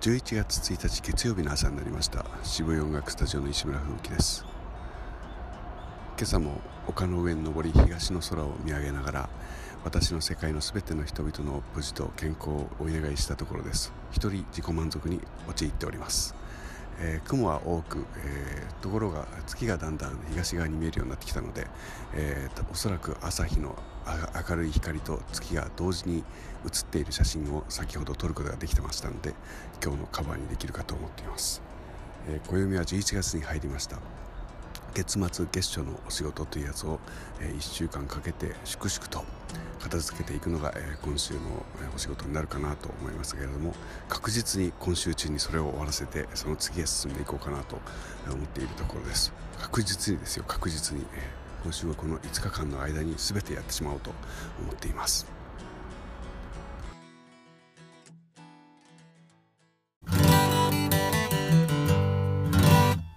11月1日月曜日の朝になりました。渋谷音楽スタジオの石村風紀です。今朝も丘の上に登り東の空を見上げながら私の世界の全ての人々の無事と健康をお願いしたところです。一人自己満足に陥っております。えー、雲は多く、えー、ところが月がだんだん東側に見えるようになってきたので、えー、おそらく朝日の明るい光と月が同時に写っている写真を先ほど撮ることができてましたので今日のカバーにできるかと思っています、え暦は11月に入りました。月末月初のお仕事というやつを、え1週間かけて粛々と片付けていくのが、え今週のお仕事になるかなと思いますけれども確実に今週中にそれを終わらせてその次へ進んでいこうかなと思っているところです。確実にですよ。確実に、え今週はこの5日間の間に全てやってしまおうと思っています。